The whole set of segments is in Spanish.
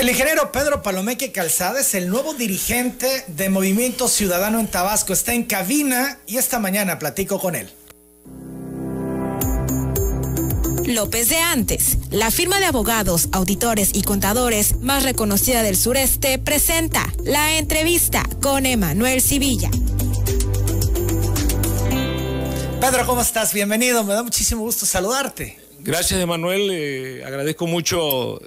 El ingeniero Pedro Palomeque Calzada es el nuevo dirigente de Movimiento Ciudadano en Tabasco. Está en cabina y esta mañana platico con él. López de Antes, la firma de abogados, auditores y contadores más reconocida del sureste, presenta la entrevista con Emanuel Civilla. Pedro, ¿cómo estás? Bienvenido, me da muchísimo gusto saludarte. Gracias, Emanuel. Eh, agradezco mucho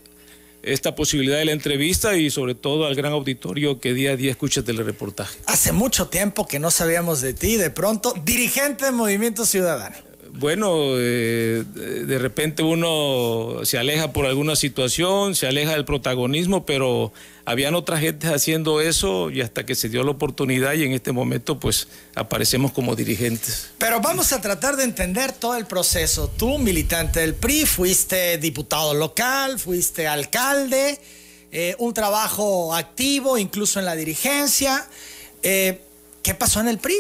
esta posibilidad de la entrevista y sobre todo al gran auditorio que día a día escucha el reportaje. Hace mucho tiempo que no sabíamos de ti, de pronto, dirigente de Movimiento Ciudadano bueno, eh, de repente uno se aleja por alguna situación, se aleja del protagonismo, pero habían otras gentes haciendo eso y hasta que se dio la oportunidad y en este momento pues aparecemos como dirigentes. Pero vamos a tratar de entender todo el proceso. Tú, militante del PRI, fuiste diputado local, fuiste alcalde, eh, un trabajo activo incluso en la dirigencia. Eh, ¿Qué pasó en el PRI?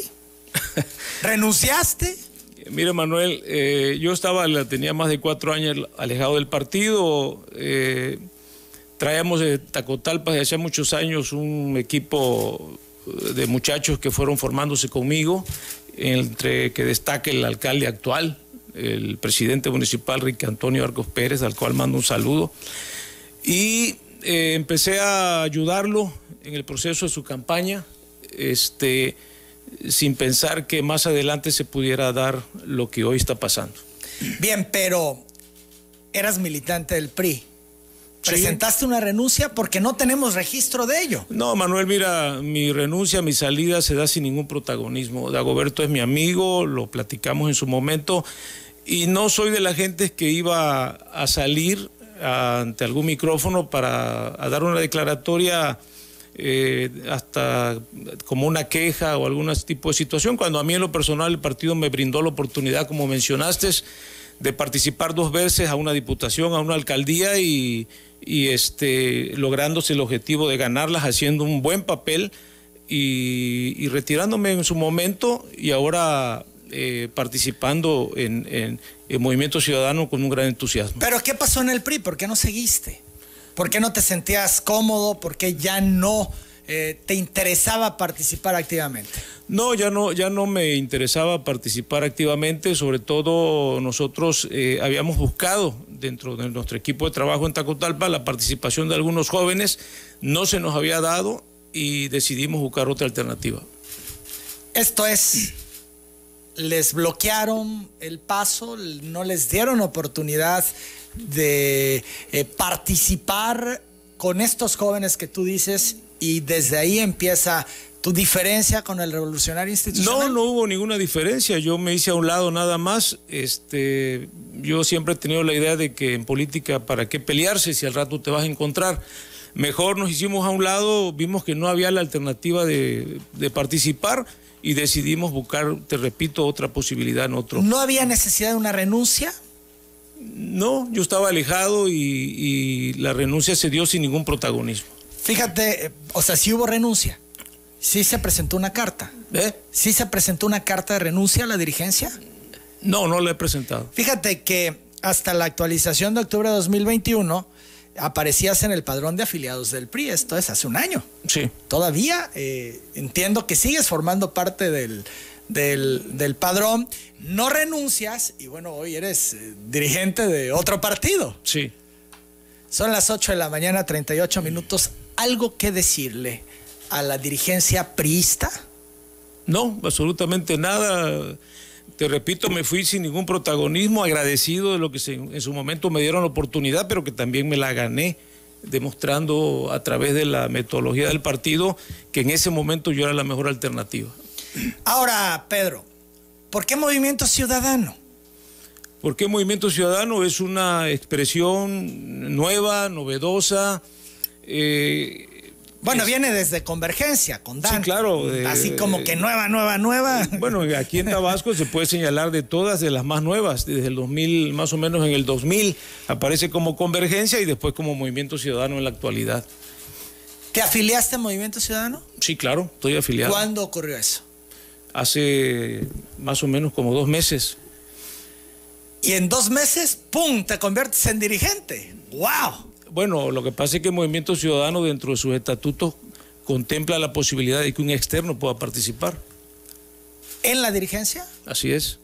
¿Renunciaste? Mire, Manuel, eh, yo estaba, tenía más de cuatro años alejado del partido. Eh, traíamos de Tacotalpa desde hace muchos años un equipo de muchachos que fueron formándose conmigo, entre que destaca el alcalde actual, el presidente municipal, Rick Antonio Arcos Pérez, al cual mando un saludo. Y eh, empecé a ayudarlo en el proceso de su campaña. Este sin pensar que más adelante se pudiera dar lo que hoy está pasando. Bien, pero eras militante del PRI. ¿Presentaste una renuncia porque no tenemos registro de ello? No, Manuel, mira, mi renuncia, mi salida se da sin ningún protagonismo. Dagoberto es mi amigo, lo platicamos en su momento, y no soy de la gente que iba a salir ante algún micrófono para dar una declaratoria eh, hasta como una queja o algún tipo de situación, cuando a mí en lo personal el partido me brindó la oportunidad, como mencionaste, de participar dos veces a una diputación, a una alcaldía y, este, lográndose el objetivo de ganarlas, haciendo un buen papel y, retirándome en su momento y ahora eh, participando en, en, en Movimiento Ciudadano con un gran entusiasmo. ¿Pero qué pasó en el PRI? ¿Por qué no seguiste? ¿Por qué no te sentías cómodo? ¿Por qué ya no eh, te interesaba participar activamente? No, ya no, ya no me interesaba participar activamente. Sobre todo nosotros eh, habíamos buscado dentro de nuestro equipo de trabajo en Tacotalpa la participación de algunos jóvenes. No se nos había dado y decidimos buscar otra alternativa. Esto es les bloquearon el paso, no les dieron oportunidad de eh, participar con estos jóvenes que tú dices y desde ahí empieza tu diferencia con el revolucionario institucional. No, no hubo ninguna diferencia. Yo me hice a un lado nada más. Este, yo siempre he tenido la idea de que en política, ¿para qué pelearse si al rato te vas a encontrar? Mejor nos hicimos a un lado, vimos que no había la alternativa de, de participar y decidimos buscar, te repito, otra posibilidad en otro. ¿No había necesidad de una renuncia? No, yo estaba alejado y, la renuncia se dio sin ningún protagonismo. Fíjate, o sea, sí hubo renuncia. Sí se presentó una carta. ¿Eh? ¿Sí se presentó una carta de renuncia a la dirigencia? No, no la he presentado. Fíjate que hasta la actualización de octubre de 2021 aparecías en el padrón de afiliados del PRI, esto es hace un año. Sí. Todavía eh, entiendo que sigues formando parte del, del, padrón, no renuncias y bueno, hoy eres eh, dirigente de otro partido. Sí. Son las 8 de la mañana, 38 minutos. ¿Algo que decirle a la dirigencia priista? No, absolutamente nada. Te repito, me fui sin ningún protagonismo, agradecido de lo que en su momento me dieron la oportunidad, pero que también me la gané, demostrando a través de la metodología del partido que en ese momento yo era la mejor alternativa. Ahora, Pedro, ¿por qué Movimiento Ciudadano? Porque Movimiento Ciudadano es una expresión nueva, novedosa. Eh, bueno, viene desde Convergencia, con Dan. Sí, claro. Así como que nueva, nueva, nueva. Bueno, aquí en Tabasco se puede señalar de todas, de las más nuevas. Desde el 2000, más o menos en el 2000, aparece como Convergencia y después como Movimiento Ciudadano en la actualidad. ¿Te afiliaste a Movimiento Ciudadano? Sí, claro, estoy afiliado. ¿Cuándo ocurrió eso? Hace más o menos como dos meses. Y en dos meses, ¡pum!, te conviertes en dirigente. ¡Wow! Bueno, lo que pasa es que el Movimiento Ciudadano dentro de sus estatutos contempla la posibilidad de que un externo pueda participar. ¿En la dirigencia? Así es.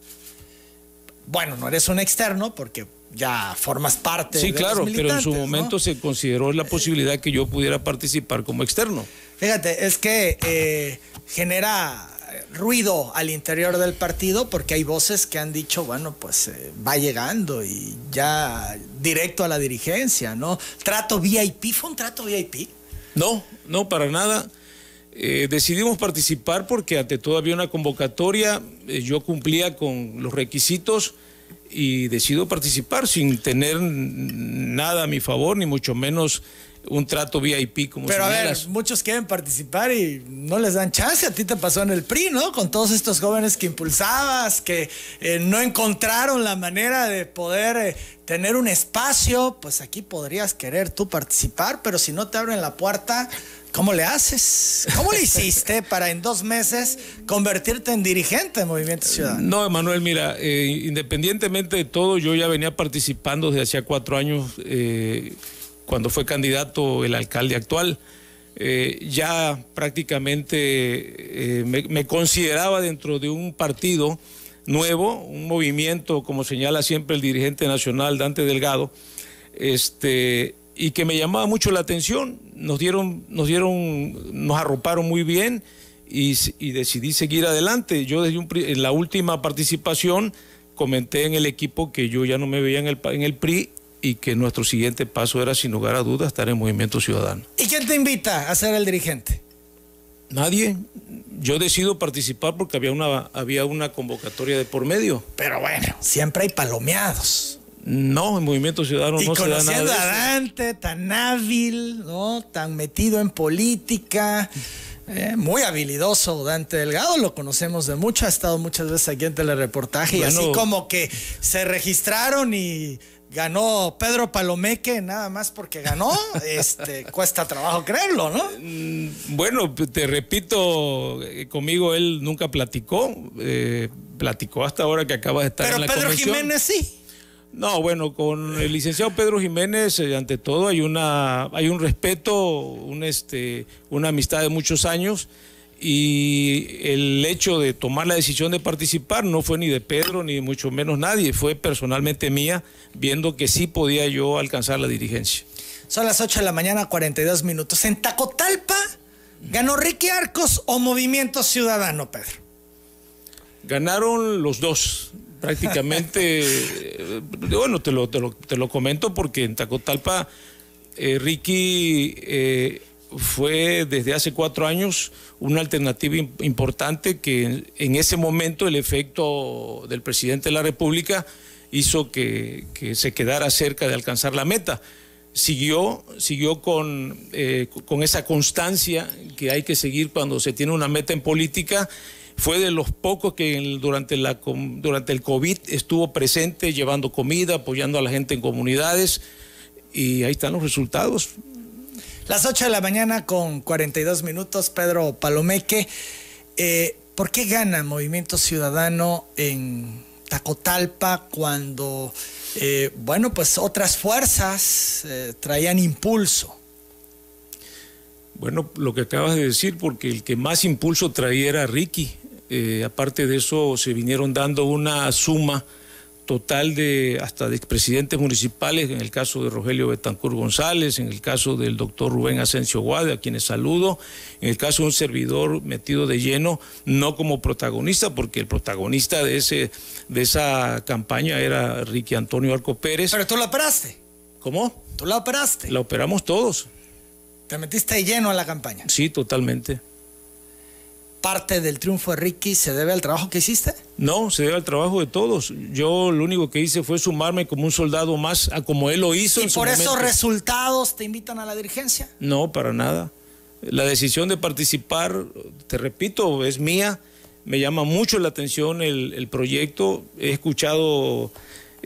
Bueno, no eres un externo porque ya formas parte sí, claro, pero en su momento se consideró la posibilidad que yo pudiera participar como externo. Fíjate, es que eh, genera ruido al interior del partido porque hay voces que han dicho, bueno, pues eh, va llegando y ya directo a la dirigencia, ¿no? Trato VIP, ¿fue un trato VIP? No, no, para nada. Eh, decidimos participar porque ante todo había una convocatoria, yo cumplía con los requisitos y decido participar sin tener nada a mi favor, ni mucho menos un trato VIP como Pero a ver, muchos quieren participar y no les dan chance. A ti te pasó en el PRI, ¿no? Con todos estos jóvenes que impulsabas, que eh, no encontraron la manera de poder eh, tener un espacio, pues aquí podrías querer tú participar, pero si no te abren la puerta, ¿Cómo le haces? ¿Cómo le hiciste para en dos meses convertirte en dirigente de Movimiento Ciudadano? No, Emanuel, mira, eh, independientemente de todo, yo ya venía participando desde hacía cuatro años cuando fue candidato el alcalde actual. Eh, ya prácticamente me, me, consideraba dentro de un partido nuevo, un movimiento, como señala siempre el dirigente nacional Dante Delgado, este, y que me llamaba mucho la atención. Nos dieron, nos dieron, nos arroparon muy bien y, decidí seguir adelante. Yo desde en la última participación comenté en el equipo que yo ya no me veía en el, en el PRI y que nuestro siguiente paso era, sin lugar a dudas, estar en Movimiento Ciudadano. ¿Y quién te invita a ser el dirigente? Nadie. Yo decido participar porque había una, había una convocatoria de por medio. Pero bueno, siempre hay palomeados. No, el Movimiento Ciudadano no se da nada de a Dante, tan hábil, ¿no? Tan metido en política. Eh, muy habilidoso Dante Delgado, lo conocemos de mucho, ha estado muchas veces aquí en telereportaje y así como que se registraron y ganó Pedro Palomeque nada más porque ganó, este, cuesta trabajo creerlo, ¿no? Mm, bueno, te repito, eh, conmigo él nunca platicó, eh, platicó hasta ahora que acaba de estar en la Pedro Jiménez sí. No, bueno, con el licenciado Pedro Jiménez, eh, ante todo, hay una, hay un respeto, un este, una amistad de muchos años y el hecho de tomar la decisión de participar no fue ni de Pedro ni mucho menos nadie, fue personalmente mía, viendo que sí podía yo alcanzar la dirigencia. Son las 8 de la mañana, 42 minutos. En Tacotalpa, ¿ganó Ricky Arcos o Movimiento Ciudadano, Pedro? Ganaron los dos prácticamente, bueno, te lo, te lo, comento porque en Tacotalpa eh, Ricky eh, fue desde hace cuatro años una alternativa importante que en, ese momento el efecto del presidente de la República hizo que, se quedara cerca de alcanzar la meta. Siguió, siguió con, con esa constancia que hay que seguir cuando se tiene una meta en política fue de los pocos que durante, la, durante el COVID estuvo presente llevando comida, apoyando a la gente en comunidades y ahí están los resultados. Las 8 de la mañana con 42 minutos, Pedro Palomeque. Eh, ¿Por qué gana Movimiento Ciudadano en Tacotalpa cuando, eh, bueno, pues otras fuerzas eh, traían impulso? Bueno, lo que acabas de decir, porque el que más impulso traía era Ricky. Aparte de eso, se vinieron dando una suma total de hasta de expresidentes municipales, en el caso de Rogelio Betancur González, en el caso del doctor Rubén Asensio Guade, a quienes saludo, en el caso de un servidor metido de lleno, no como protagonista, porque el protagonista de, ese, de esa campaña era Ricky Antonio Arco Pérez. Pero tú la operaste. ¿Cómo? Tú la operaste. La operamos todos. ¿Te metiste de lleno a la campaña? Sí, totalmente parte del triunfo de Ricky se debe al trabajo que hiciste? No, se debe al trabajo de todos. Yo lo único que hice fue sumarme como un soldado más a como él lo hizo. ¿Y por esos resultados te invitan a la dirigencia? No, para nada. La decisión de participar, te repito, es mía. Me llama mucho la atención el, proyecto. He escuchado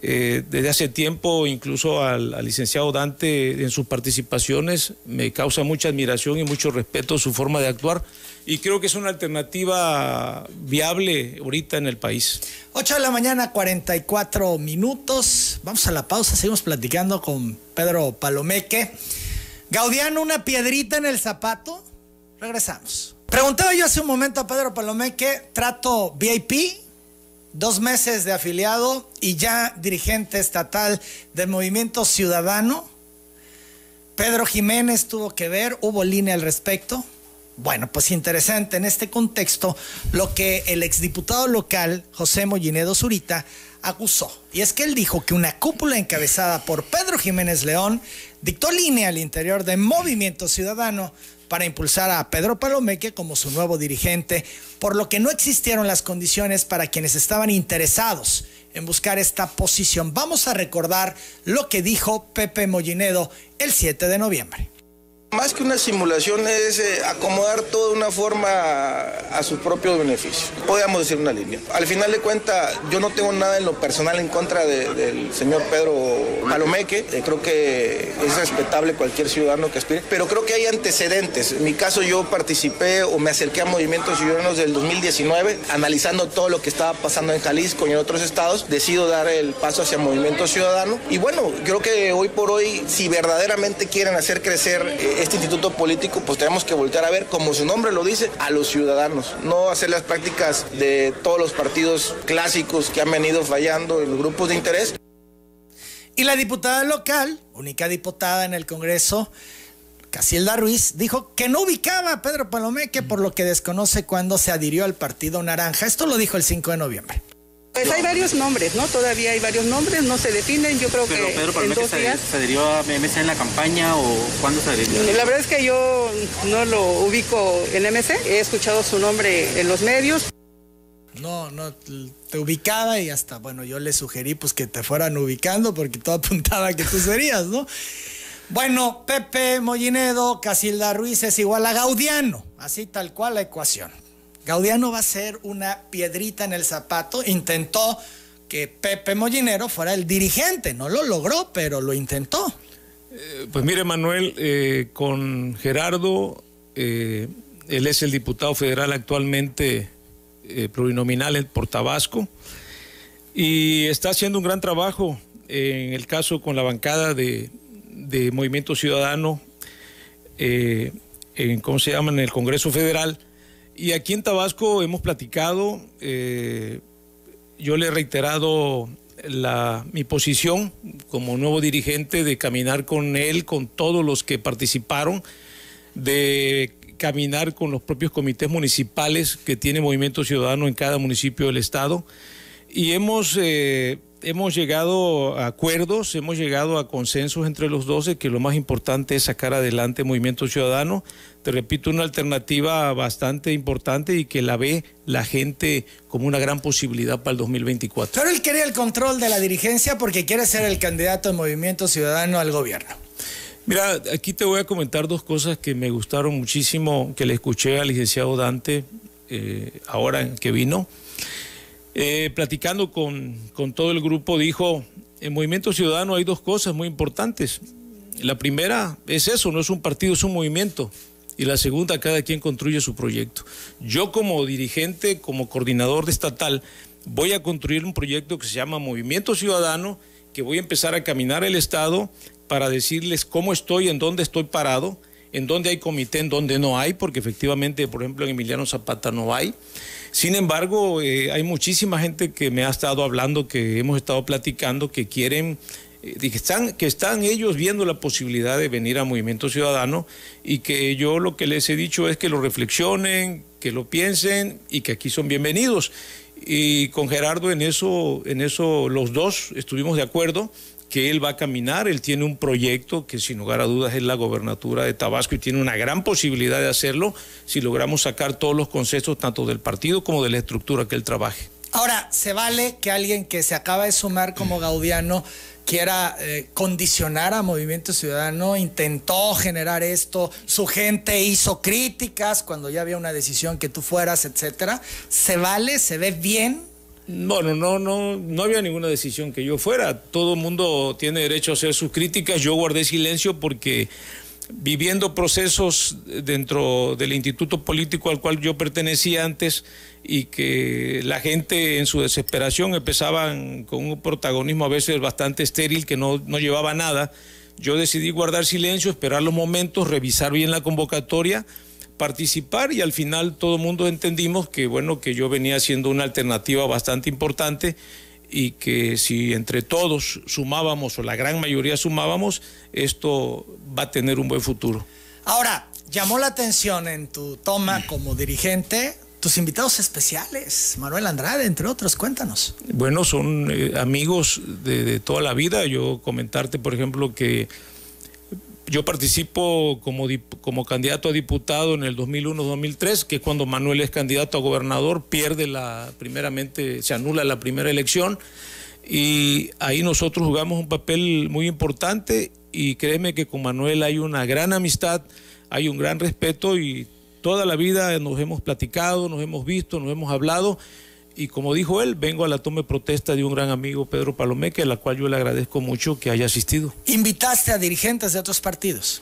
Eh, desde hace tiempo, incluso al, licenciado Dante en sus participaciones, me causa mucha admiración y mucho respeto su forma de actuar y creo que es una alternativa viable ahorita en el país. 8 de la mañana, 44 minutos. Vamos a la pausa, seguimos platicando con Pedro Palomeque. Gaudiano, una piedrita en el zapato. Regresamos. Preguntaba yo hace un momento a Pedro Palomeque, trato VIP, dos meses de afiliado y ya dirigente estatal del Movimiento Ciudadano. Pedro Jiménez tuvo que ver, hubo línea al respecto. Bueno, pues interesante en este contexto lo que el exdiputado local José Mollinedo Zurita acusó. Y es que él dijo que una cúpula encabezada por Pedro Jiménez León dictó línea al interior de Movimiento Ciudadano para impulsar a Pedro Palomeque como su nuevo dirigente, por lo que no existieron las condiciones para quienes estaban interesados en buscar esta posición. Vamos a recordar lo que dijo Pepe Mollinedo el 7 de noviembre. Más que una simulación es eh, acomodar toda una forma a, su propio beneficio. Podríamos decir una línea. Al final de cuentas, yo no tengo nada en lo personal en contra del señor Pedro Palomeque. Eh, creo que es respetable cualquier ciudadano que aspire, pero creo que hay antecedentes. En mi caso, yo participé o me acerqué a Movimientos Ciudadanos del 2019, analizando todo lo que estaba pasando en Jalisco y en otros estados. Decido dar el paso hacia Movimiento Ciudadano. Y bueno, creo que hoy por hoy, si verdaderamente quieren hacer crecer eh, este instituto político, pues tenemos que voltear a ver, como su nombre lo dice, a los ciudadanos, no hacer las prácticas de todos los partidos clásicos que han venido fallando en los grupos de interés. Y la diputada local, única diputada en el Congreso, Casilda Ruiz, dijo que no ubicaba a Pedro Palomeque por lo que desconoce cuando se adhirió al Partido Naranja. Esto lo dijo el 5 de noviembre. Pues hay varios nombres, ¿no? Todavía hay varios nombres, no se definen, yo creo que Pedro en dos se, días... ¿Se adhirió a MC en la campaña o cuándo se adhirió? La verdad es que yo no lo ubico en MC, he escuchado su nombre en los medios. No, no, te ubicaba y hasta, bueno, yo le sugerí pues que te fueran ubicando porque todo apuntaba que tú serías, ¿no? Bueno, Pepe Mollinedo, Casilda Ruiz es igual a Gaudiano, así tal cual la ecuación. Gaudiano va a ser una piedrita en el zapato. Intentó que Pepe Mollinero fuera el dirigente. No lo logró, pero lo intentó. Eh, pues mire, Manuel, eh, con Gerardo, eh, él es el diputado federal actualmente plurinominal por Tabasco y está haciendo un gran trabajo en el caso con la bancada de, Movimiento Ciudadano, en, ¿cómo se llama?, en el Congreso Federal y aquí en Tabasco hemos platicado, eh, yo le he reiterado la, mi posición como nuevo dirigente de caminar con él, con todos los que participaron, de caminar con los propios comités municipales que tiene Movimiento Ciudadano en cada municipio del Estado. Y hemos... Eh, hemos llegado a acuerdos, hemos llegado a consensos entre los 12 que lo más importante es sacar adelante Movimiento Ciudadano. Te repito, una alternativa bastante importante y que la ve la gente como una gran posibilidad para el 2024. Pero él quería el control de la dirigencia porque quiere ser el candidato de Movimiento Ciudadano al gobierno. Mira, aquí te voy a comentar dos cosas que me gustaron muchísimo, que le escuché al licenciado Dante eh, ahora que vino. Eh, platicando con, todo el grupo, dijo, en Movimiento Ciudadano hay dos cosas muy importantes. La primera es eso, no es un partido, es un movimiento. Y la segunda, cada quien construye su proyecto. Yo como dirigente, como coordinador de estatal, voy a construir un proyecto que se llama Movimiento Ciudadano, que voy a empezar a caminar el Estado para decirles cómo estoy, en dónde estoy parado, en dónde hay comité, en dónde no hay, porque efectivamente, por ejemplo, en Emiliano Zapata no hay. Sin embargo, eh, hay muchísima gente que me ha estado hablando, que hemos estado platicando, que quieren eh, que están, que están ellos viendo la posibilidad de venir a Movimiento Ciudadano y que yo lo que les he dicho es que lo reflexionen, que lo piensen y que aquí son bienvenidos. Y con Gerardo en eso, en eso los dos estuvimos de acuerdo que él va a caminar, él tiene un proyecto que sin lugar a dudas es la gobernatura de Tabasco y tiene una gran posibilidad de hacerlo si logramos sacar todos los conceptos tanto del partido como de la estructura que él trabaje. Ahora, ¿se vale que alguien que se acaba de sumar como Gaudiano quiera eh, condicionar a Movimiento Ciudadano, intentó generar esto, su gente hizo críticas cuando ya había una decisión que tú fueras, etcétera? ¿Se vale? ¿Se ve bien? Bueno, no, no, no había ninguna decisión que yo fuera. Todo el mundo tiene derecho a hacer sus críticas. Yo guardé silencio porque viviendo procesos dentro del instituto político al cual yo pertenecía antes y que la gente en su desesperación empezaban con un protagonismo a veces bastante estéril que no, no llevaba nada. Yo decidí guardar silencio, esperar los momentos, revisar bien la convocatoria participar y al final todo el mundo entendimos que bueno que yo venía siendo una alternativa bastante importante y que si entre todos sumábamos o la gran mayoría sumábamos, esto va a tener un buen futuro. Ahora, llamó la atención en tu toma como dirigente tus invitados especiales, Manuel Andrade, entre otros, cuéntanos. Bueno, son eh, amigos de, de toda la vida. Yo comentarte, por ejemplo, que yo participo como, como candidato a diputado en el 2001-2003, que es cuando Manuel es candidato a gobernador, pierde la, primeramente, se anula la primera elección. Y ahí nosotros jugamos un papel muy importante y créeme que con Manuel hay una gran amistad, hay un gran respeto y toda la vida nos hemos platicado, nos hemos visto, nos hemos hablado y como dijo él, vengo a la toma de protesta de un gran amigo, Pedro Palomeque, a la cual yo le agradezco mucho que haya asistido. ¿Invitaste a dirigentes de otros partidos?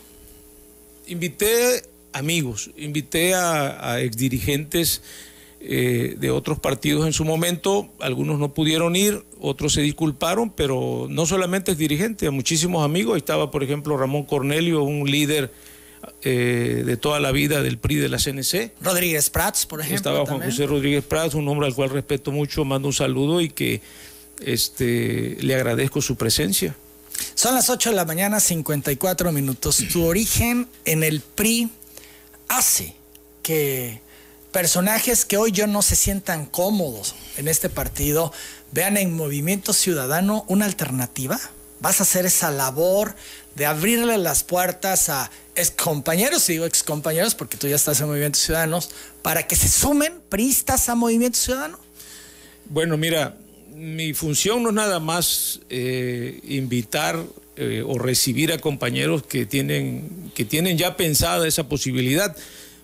Invité amigos, invité a, a exdirigentes eh, de otros partidos en su momento, algunos no pudieron ir, otros se disculparon, pero no solamente exdirigentes, a muchísimos amigos, estaba por ejemplo Ramón Cornelio, un líder eh, de toda la vida del PRI de la CNC. Rodríguez Prats, por ejemplo. Estaba Juan José Rodríguez Prats, un hombre al cual respeto mucho, mando un saludo y que este, le agradezco su presencia. Son las 8 de la mañana, 54 minutos. Tu origen en el PRI hace que personajes que hoy yo no se sientan cómodos en este partido vean en Movimiento Ciudadano una alternativa. ¿Vas a hacer esa labor de abrirle las puertas a excompañeros, y digo excompañeros porque tú ya estás en Movimiento Ciudadanos, para que se sumen priistas a Movimiento Ciudadano? Bueno, mira, mi función no es nada más eh, invitar eh, o recibir a compañeros que tienen, que tienen ya pensada esa posibilidad.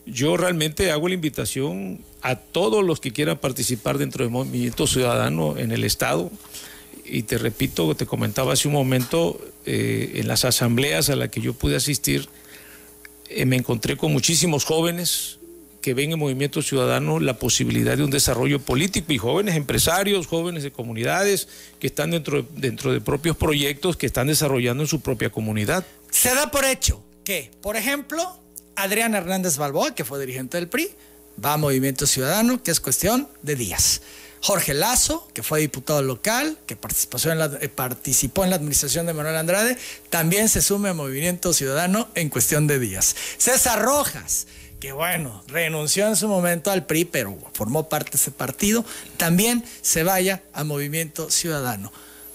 Yo realmente hago la invitación a todos los que quieran participar dentro del Movimiento Ciudadano en el Estado. Y te repito, te comentaba hace un momento, eh, en las asambleas a las que yo pude asistir, eh, me encontré con muchísimos jóvenes que ven en Movimiento Ciudadano la posibilidad de un desarrollo político y jóvenes empresarios, jóvenes de comunidades que están dentro, dentro de propios proyectos que están desarrollando en su propia comunidad. Se da por hecho que, por ejemplo, Adrián Hernández Balboa, que fue dirigente del PRI, va a Movimiento Ciudadano, que es cuestión de días. Jorge Lazo, que fue diputado local, que participó en, la, eh, participó en la administración de Manuel Andrade, también se sume a Movimiento Ciudadano en cuestión de días. César Rojas, que bueno, renunció en su momento al PRI, pero formó parte de ese partido, también se vaya a Movimiento Ciudadano.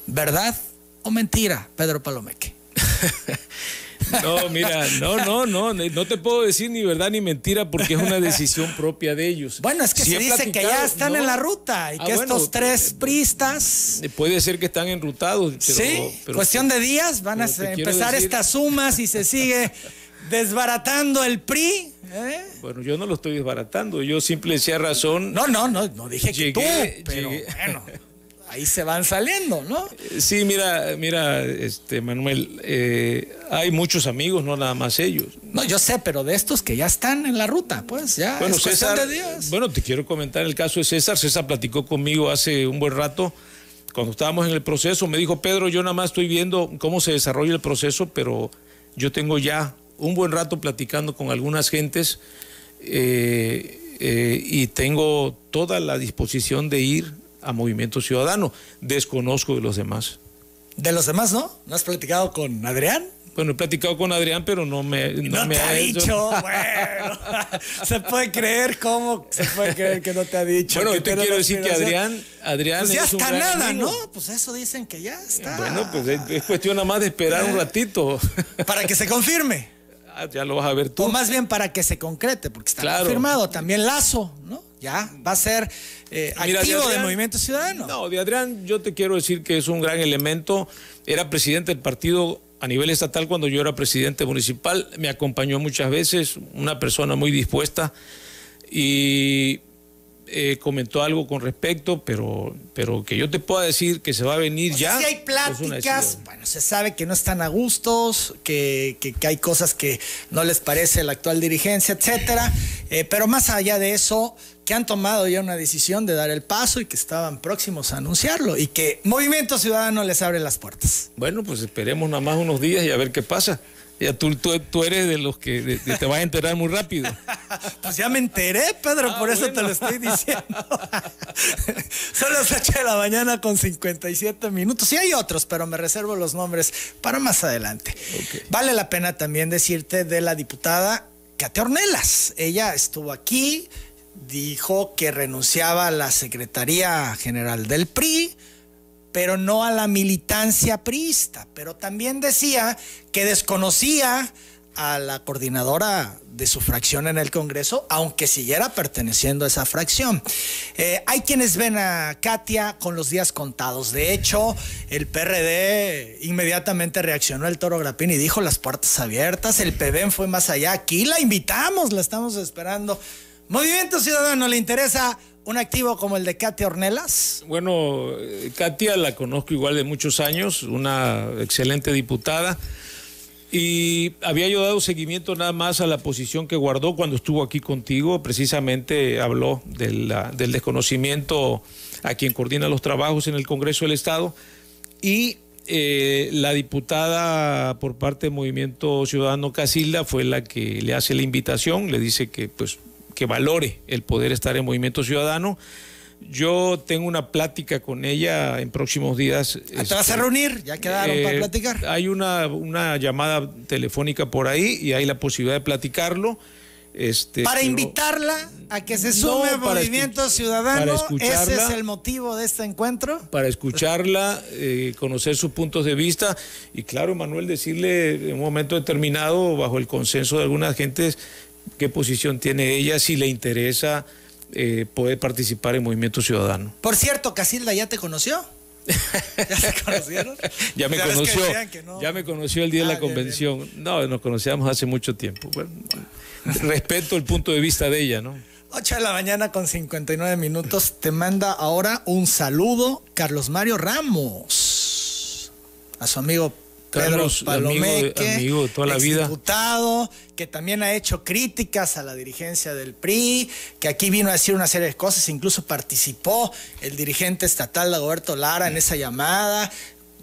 ¿Verdad o mentira, Pedro Palomeque? No, mira, no, no, no, no te puedo decir ni verdad ni mentira porque es una decisión propia de ellos. Bueno, es que se dice que ya están en la ruta y ah, que estos tres eh, pristas. Eh, puede ser que están enrutados. sí, cuestión de días van a empezar estas sumas y se sigue desbaratando el PRI. ¿eh? Bueno, yo no lo estoy desbaratando, yo simple decía razón. No, no, no, no dije que tú, pero bueno ahí se van saliendo, ¿no? Sí, mira, mira, este Manuel, eh, hay muchos amigos, no nada más ellos. No, yo sé, pero de estos que ya están en la ruta, pues ya. Bueno, César, de bueno, te quiero comentar el caso de César. César platicó conmigo hace un buen rato. Cuando estábamos en el proceso, me dijo, Pedro, yo nada más estoy viendo cómo se desarrolla el proceso, pero yo tengo ya un buen rato platicando con algunas gentes eh, eh, y tengo toda la disposición de ir a Movimiento Ciudadano. Desconozco de los demás. ¿De los demás no? ¿No has platicado con Adrián? Bueno, he platicado con Adrián, pero no me, no, me te ha dicho. bueno, se puede creer cómo se puede creer que no te ha dicho. Bueno, yo te quiero decir que Adrián, Adrián pues ya está nada, ¿no? Pues eso dicen que ya está. Bueno, pues es, cuestión nada más de esperar un ratito. Para que se confirme. Ah, ya lo vas a ver tú. O más bien para que se concrete, porque está confirmado. También Lazo, ¿no? Ya va a ser eh, activo de, Movimiento Ciudadano. No, de Adrián yo te quiero decir que es un gran elemento. Era presidente del partido a nivel estatal cuando yo era presidente municipal. Me acompañó muchas veces, una persona muy dispuesta. Y eh, comentó algo con respecto, pero, pero que yo te pueda decir que se va a venir ya. Si hay pláticas, bueno, se sabe que no están a gustos, que, que, hay cosas que no les parece la actual dirigencia, etcétera. Eh, pero más allá de eso, que han tomado ya una decisión de dar el paso y que estaban próximos a anunciarlo y que Movimiento Ciudadano les abre las puertas. Bueno, pues esperemos nada más unos días y a ver qué pasa. Ya tú, tú, eres de los que te vas a enterar muy rápido. pues ya me enteré, Pedro, ah, por eso te lo estoy diciendo. Son las 8 de la mañana con 57 minutos. Sí hay otros, pero me reservo los nombres para más adelante. Vale la pena también decirte de la diputada Kate Ornelas. Ella estuvo aquí, dijo que renunciaba a la Secretaría General del PRI pero no a la militancia priista. Pero también decía que desconocía a la coordinadora de su fracción en el Congreso, aunque siguiera perteneciendo a esa fracción. Eh, hay quienes ven a Katia con los días contados. De hecho, el PRD inmediatamente reaccionó al Toro Grapín y dijo las puertas abiertas. El PBM fue más allá. Aquí la invitamos, la estamos esperando. Movimiento Ciudadano, ¿le interesa un activo como el de Katia Ornelas? Bueno, eh, Katia la conozco igual de muchos años, una excelente diputada. Y había yo dado seguimiento nada más a la posición que guardó cuando estuvo aquí contigo. Precisamente habló del desconocimiento a quien coordina los trabajos en el Congreso del Estado. Y eh, la diputada por parte del Movimiento Ciudadano Casilda fue la que le hace la invitación, le dice que pues que valore el poder estar en Movimiento Ciudadano. Yo tengo una plática con ella en próximos días. ¿Te vas a este, reunir? ¿Ya quedaron para eh, platicar? Hay una, una llamada telefónica por ahí y hay la posibilidad de platicarlo. Este, para invitarla a que se sume a Movimiento Ciudadano, ese es el motivo de este encuentro. Para escucharla, eh, conocer sus puntos de vista y claro, Manuel, decirle en un momento determinado, bajo el consenso de algunas gentes, qué posición tiene ella, si le interesa eh, poder participar en Movimiento Ciudadano. Por cierto, Casilda ya te conoció. ¿Ya se conocieron? ya me conoció. Ya me conoció el día de la ah, convención. No, nos conocíamos hace mucho tiempo. respeto el punto de vista de ella, ¿no? 8 de la mañana con 59 minutos. Te manda ahora un saludo Carlos Mario Ramos. A su amigo Carlos, Palomeque, amigo, toda la vida. diputado, que también ha hecho críticas a la dirigencia del PRI, que aquí vino a decir una serie de cosas, incluso participó el dirigente estatal Dagoberto Lara en esa llamada,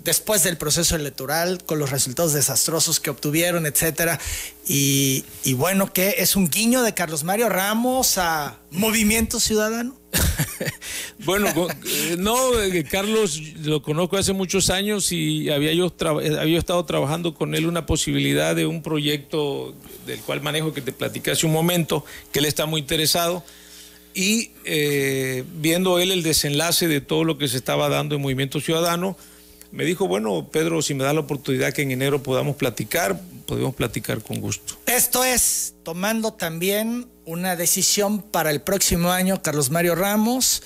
después del proceso electoral, con los resultados desastrosos que obtuvieron, etcétera. Y, bueno, que es un guiño de Carlos Mario Ramos a Movimiento Ciudadano. bueno, eh, no, eh, Carlos lo conozco hace muchos años y había yo, eh, había estado trabajando con él una posibilidad de un proyecto del cual manejo que te platicé hace un momento, que él está muy interesado. Y viendo él el desenlace de todo lo que se estaba dando en Movimiento Ciudadano, me dijo, bueno, Pedro, si me da la oportunidad que en enero podamos platicar, podemos platicar con gusto. Esto es tomando también una decisión para el próximo año, Carlos Mario Ramos.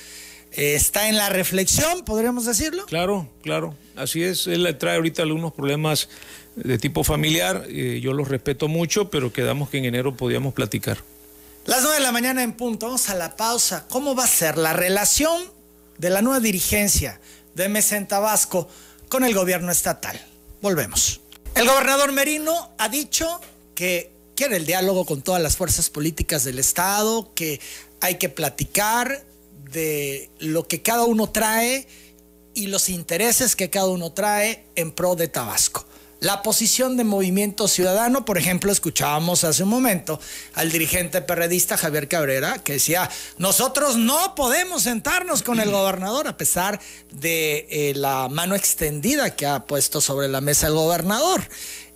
Eh, está en la reflexión, podríamos decirlo. Claro, claro, así es. Él trae ahorita algunos problemas de tipo familiar, eh, yo los respeto mucho, pero quedamos que en enero podíamos platicar. Las nueve de la mañana en punto, vamos a la pausa. ¿Cómo va a ser la relación de la nueva dirigencia de Mesa en Tabasco con el gobierno estatal? Volvemos. El gobernador Merino ha dicho que quiere el diálogo con todas las fuerzas políticas del Estado, que hay que platicar de lo que cada uno trae y los intereses que cada uno trae en pro de Tabasco. La posición de Movimiento Ciudadano, por ejemplo, escuchábamos hace un momento al dirigente perredista Javier Cabrera que decía, nosotros no podemos sentarnos con el gobernador a pesar de eh, la mano extendida que ha puesto sobre la mesa el gobernador.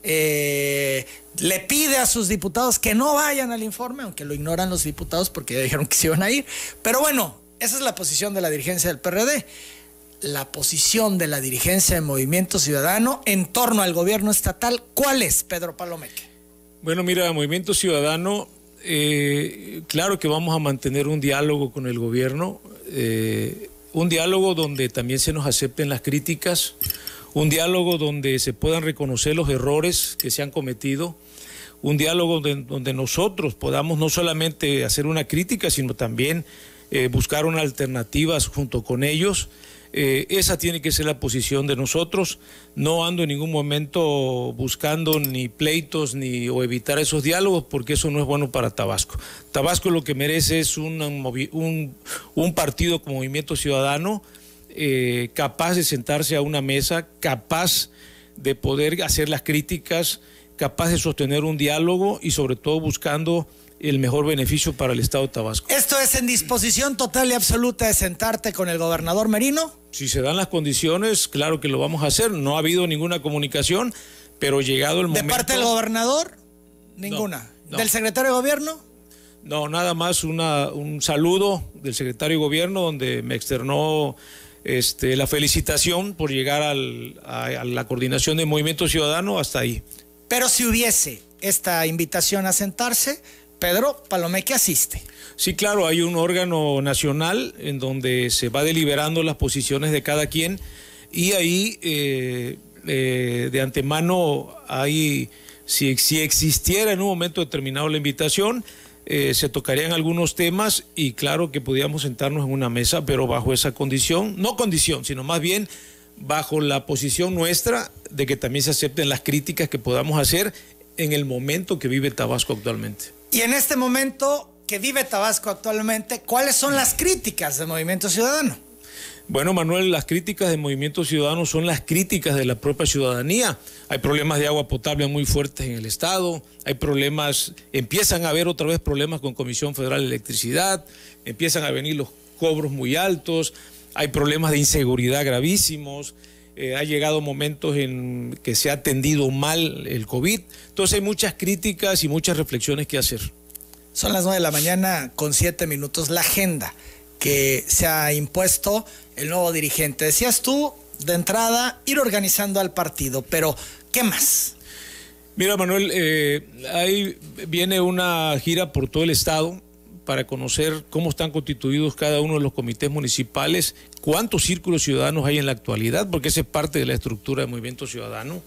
Eh, le pide a sus diputados que no vayan al informe, aunque lo ignoran los diputados porque ya dijeron que se iban a ir. Pero bueno, esa es la posición de la dirigencia del PRD. La posición de la dirigencia de Movimiento Ciudadano en torno al gobierno estatal, ¿cuál es, Pedro Palomeque? Bueno, mira, Movimiento Ciudadano, eh, claro que vamos a mantener un diálogo con el gobierno, eh, un diálogo donde también se nos acepten las críticas, un diálogo donde se puedan reconocer los errores que se han cometido, un diálogo donde, nosotros podamos no solamente hacer una crítica, sino también eh, buscaron alternativas junto con ellos. Eh, esa tiene que ser la posición de nosotros. No ando en ningún momento buscando ni pleitos ni o evitar esos diálogos porque eso no es bueno para Tabasco. Tabasco lo que merece es un, partido como Movimiento Ciudadano eh, capaz de sentarse a una mesa, capaz de poder hacer las críticas, capaz de sostener un diálogo y sobre todo buscando el mejor beneficio para el Estado de Tabasco. ¿Esto es en disposición total y absoluta de sentarte con el gobernador Merino? Si se dan las condiciones, claro que lo vamos a hacer. No ha habido ninguna comunicación, pero llegado el momento... ¿De parte del gobernador? Ninguna. ¿Del secretario de gobierno? No, nada más una, un saludo del secretario de gobierno donde me externó este, la felicitación por llegar al, a, a la coordinación de Movimiento Ciudadano hasta ahí. Pero si hubiese esta invitación a sentarse, Pedro Palomeque asiste. Sí, claro, hay un órgano nacional en donde se va deliberando las posiciones de cada quien y ahí eh, eh, de antemano hay, si, existiera en un momento determinado la invitación, eh, se tocarían algunos temas y claro que podíamos sentarnos en una mesa, pero bajo esa condición, no condición, sino más bien bajo la posición nuestra de que también se acepten las críticas que podamos hacer en el momento que vive Tabasco actualmente. Y en este momento que vive Tabasco actualmente, ¿cuáles son las críticas del Movimiento Ciudadano? Bueno, Manuel, las críticas del Movimiento Ciudadano son las críticas de la propia ciudadanía. Hay problemas de agua potable muy fuertes en el Estado, hay problemas, empiezan a haber otra vez problemas con Comisión Federal de Electricidad, empiezan a venir los cobros muy altos, hay problemas de inseguridad gravísimos, eh, ha llegado momentos en que se ha atendido mal el COVID. Entonces hay muchas críticas y muchas reflexiones que hacer. Son las 9 de la mañana con 7 minutos. La agenda que se ha impuesto el nuevo dirigente. Decías tú, de entrada, ir organizando al partido, pero ¿qué más? Mira, Manuel, eh, ahí viene una gira por todo el estado para conocer cómo están constituidos cada uno de los comités municipales, cuántos círculos ciudadanos hay en la actualidad, porque esa es parte de la estructura del movimiento ciudadano.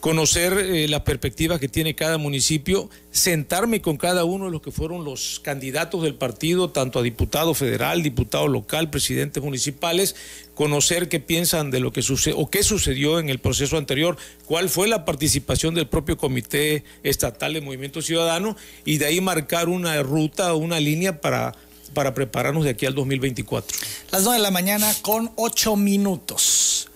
Conocer eh, las perspectivas que tiene cada municipio, sentarme con cada uno de los que fueron los candidatos del partido, tanto a diputado federal, diputado local, presidentes municipales, conocer qué piensan de lo que sucedió o qué sucedió en el proceso anterior, cuál fue la participación del propio Comité Estatal de Movimiento Ciudadano y de ahí marcar una ruta o una línea para, para prepararnos de aquí al 2024. Las 9 de la mañana con 8 minutos.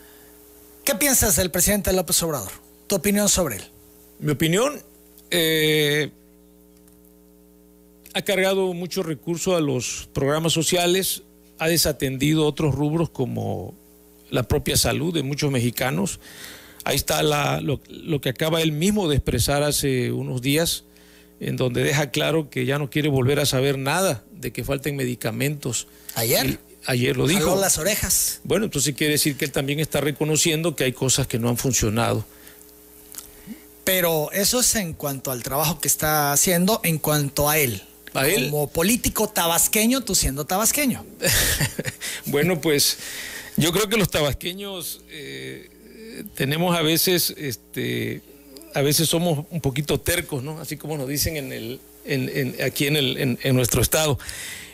¿Qué piensas del presidente López Obrador? ¿Tu opinión sobre él? Mi opinión, eh, ha cargado mucho recurso a los programas sociales, ha desatendido otros rubros como la propia salud de muchos mexicanos. Ahí está la, lo, lo, que acaba él mismo de expresar hace unos días, en donde deja claro que ya no quiere volver a saber nada de que falten medicamentos. Ayer. Y, ayer lo dijo. Las orejas. Bueno, entonces quiere decir que él también está reconociendo que hay cosas que no han funcionado. Pero eso es en cuanto al trabajo que está haciendo, en cuanto a él. ¿A él? Como político tabasqueño, tú siendo tabasqueño. bueno, pues yo creo que los tabasqueños eh, tenemos a veces, este, a veces somos un poquito tercos, ¿no? Así como nos dicen en el, en, en, aquí en, el, en, nuestro estado.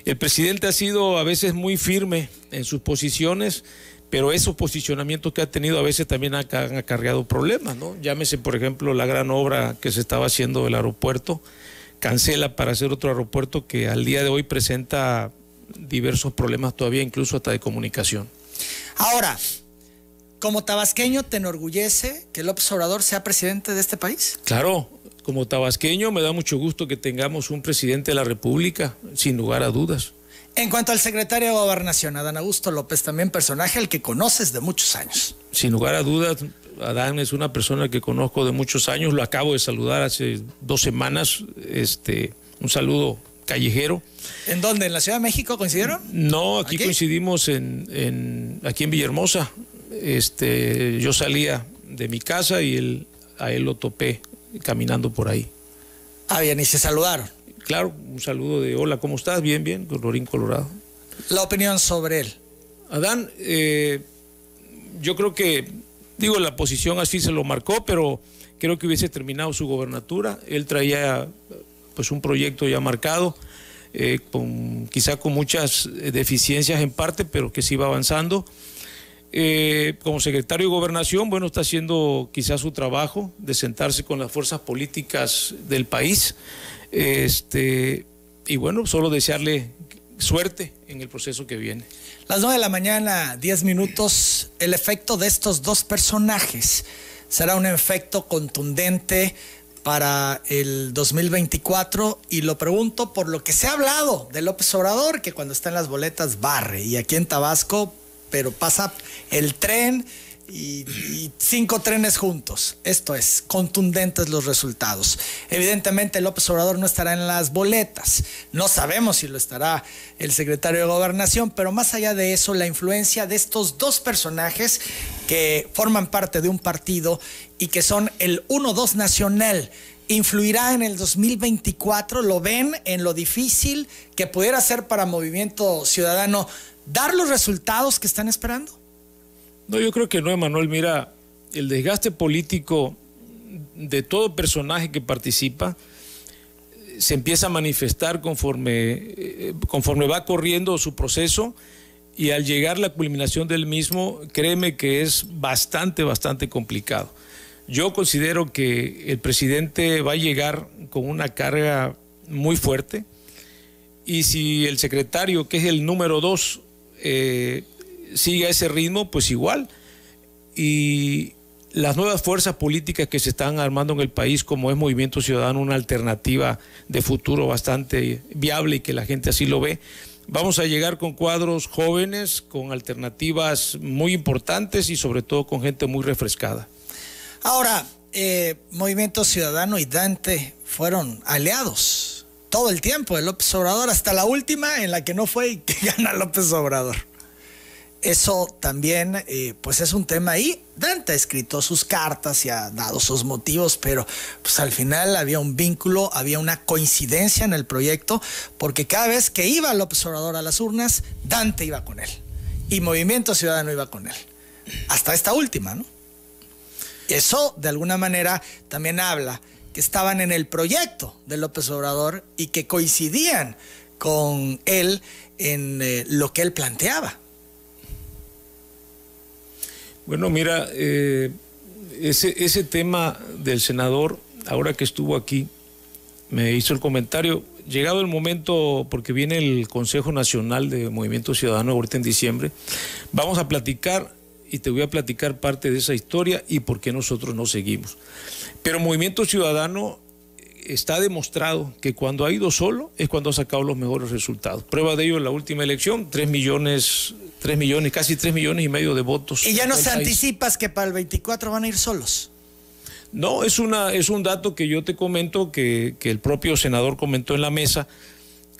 El presidente ha sido a veces muy firme en sus posiciones pero esos posicionamientos que ha tenido a veces también han acarreado problemas, ¿no? Llámese, por ejemplo, la gran obra que se estaba haciendo del aeropuerto, cancela para hacer otro aeropuerto que al día de hoy presenta diversos problemas todavía, incluso hasta de comunicación. Ahora, como tabasqueño, ¿te enorgullece que López Obrador sea presidente de este país? Claro, como tabasqueño me da mucho gusto que tengamos un presidente de la República, sin lugar a dudas. En cuanto al secretario de Gobernación, Adán Augusto López, también personaje al que conoces de muchos años. Sin lugar a dudas, Adán es una persona que conozco de muchos años, lo acabo de saludar hace dos semanas, este, un saludo callejero. ¿En dónde? ¿En la Ciudad de México coincidieron? No, aquí, ¿Aquí? coincidimos en, en, aquí en Villahermosa. Este, yo salía de mi casa y él, a él lo topé caminando por ahí. Ah, bien, y se saludaron claro, un saludo de hola, ¿cómo estás? Bien, bien, colorín colorado. La opinión sobre él. Adán, eh, yo creo que, digo, la posición así se lo marcó, pero creo que hubiese terminado su gobernatura. Él traía pues un proyecto ya marcado. eh, con, quizá con muchas deficiencias en parte, pero que sí va avanzando. Eh, como secretario de Gobernación, bueno, está haciendo quizás su trabajo de sentarse con las fuerzas políticas del país. Este, y bueno, solo desearle suerte en el proceso que viene. Las 9 de la mañana, 10 minutos, el efecto de estos dos personajes será un efecto contundente para el 2024 y lo pregunto por lo que se ha hablado de López Obrador, que cuando está en las boletas barre y aquí en Tabasco, pero pasa el tren y, cinco trenes juntos. Esto es, contundentes los resultados. Evidentemente López Obrador no estará en las boletas. No sabemos si lo estará el secretario de Gobernación, pero más allá de eso, la influencia de estos dos personajes que forman parte de un partido y que son el 1-2 nacional influirá en el 2024? ¿Lo ven en lo difícil que pudiera ser para Movimiento Ciudadano dar los resultados que están esperando? No, yo creo que no, Emanuel. Mira, el desgaste político de todo personaje que participa eh, se empieza a manifestar conforme, eh, conforme va corriendo su proceso y al llegar la culminación del mismo, créeme que es bastante, bastante complicado. Yo considero que el presidente va a llegar con una carga muy fuerte y si el secretario, que es el número dos, eh, siga ese ritmo, pues igual. Y las nuevas fuerzas políticas que se están armando en el país, como es Movimiento Ciudadano, una alternativa de futuro bastante viable y que la gente así lo ve, vamos a llegar con cuadros jóvenes, con alternativas muy importantes y sobre todo con gente muy refrescada. Ahora, eh, Movimiento Ciudadano y Dante fueron aliados todo el tiempo de López Obrador, hasta la última en la que no fue y que gana López Obrador eso también eh, pues es un tema ahí. Dante ha escrito sus cartas y ha dado sus motivos, pero pues al final había un vínculo, había una coincidencia en el proyecto, porque cada vez que iba López Obrador a las urnas, Dante iba con él y Movimiento Ciudadano iba con él. Hasta esta última, ¿no? Eso de alguna manera también habla que estaban en el proyecto de López Obrador y que coincidían con él en eh, lo que él planteaba. Bueno, mira, eh, ese, ese tema del senador, ahora que estuvo aquí, me hizo el comentario, llegado el momento, porque viene el Consejo Nacional de Movimiento Ciudadano ahorita en diciembre, vamos a platicar y te voy a platicar parte de esa historia y por qué nosotros no seguimos. Pero Movimiento Ciudadano está demostrado que cuando ha ido solo es cuando ha sacado los mejores resultados. Prueba de ello en la última elección, 3 millones 3 millones, casi 3 millones y medio de votos. ¿Y ya no se anticipas que para el 24 van a ir solos? No, es, una, es un dato que yo te comento, que, que el propio senador comentó en la mesa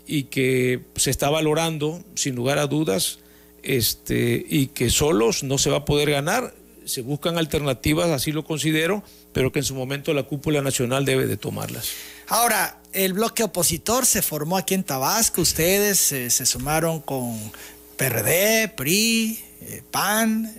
y que se está valorando, sin lugar a dudas, este, y que solos no se va a poder ganar. Se buscan alternativas, así lo considero, pero que en su momento la cúpula nacional debe de tomarlas. Ahora, el bloque opositor se formó aquí en Tabasco, ustedes eh, se sumaron con PRD, PRI, eh, PAN,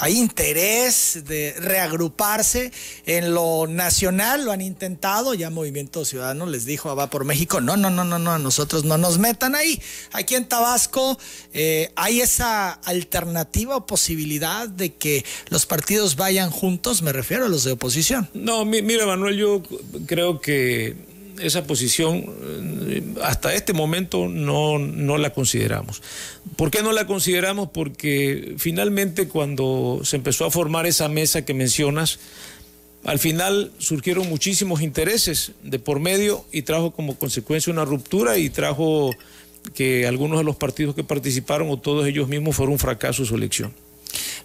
hay interés de reagruparse en lo nacional, lo han intentado, ya Movimiento Ciudadano les dijo, va por México, no, no, no, no, no, a nosotros no nos metan ahí. Aquí en Tabasco eh, hay esa alternativa o posibilidad de que los partidos vayan juntos, me refiero a los de oposición. No, mira Manuel, yo creo que esa posición eh, hasta este momento no, no, la consideramos. ¿Por qué no la consideramos? Porque finalmente cuando se empezó a formar esa mesa que mencionas, al final surgieron muchísimos intereses de por medio y trajo como consecuencia una ruptura y trajo que algunos de los partidos que participaron o todos ellos mismos fueron un fracaso su elección.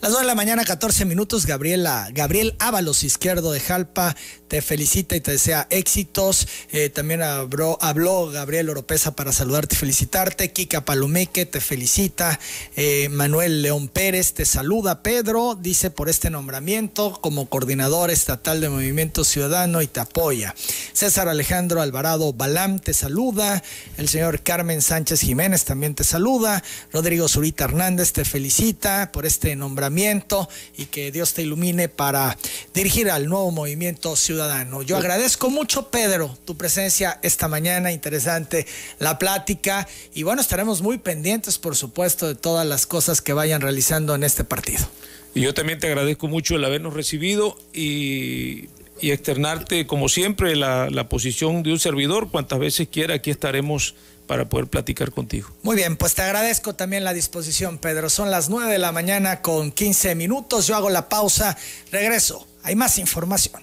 Las 2 de la mañana, 14 minutos. Gabriela, Gabriel Ábalos, izquierdo de Jalpa, te felicita y te desea éxitos. Eh, también habló, habló, Gabriel Oropesa para saludarte y felicitarte. Kika Palumeque te felicita. Eh, Manuel León Pérez te saluda. Pedro dice por este nombramiento como coordinador estatal de Movimiento Ciudadano y te apoya. César Alejandro Alvarado Balam te saluda. El señor Carmen Sánchez Jiménez también te saluda. Rodrigo Zurita Hernández te felicita por este nombramiento y que Dios te ilumine para dirigir al nuevo movimiento ciudadano ciudadano. Yo agradezco mucho, Pedro, tu presencia esta mañana, interesante la plática y bueno, estaremos muy pendientes, por supuesto, de todas las cosas que vayan realizando en este partido. Y yo también te agradezco mucho el habernos recibido y, y externarte, como siempre, la, la posición de un servidor. Cuantas veces quiera, aquí estaremos para poder platicar contigo. Muy bien, pues te agradezco también la disposición, Pedro. Son las 9 de la mañana con 15 minutos. Yo hago la pausa, regreso. Hay más información.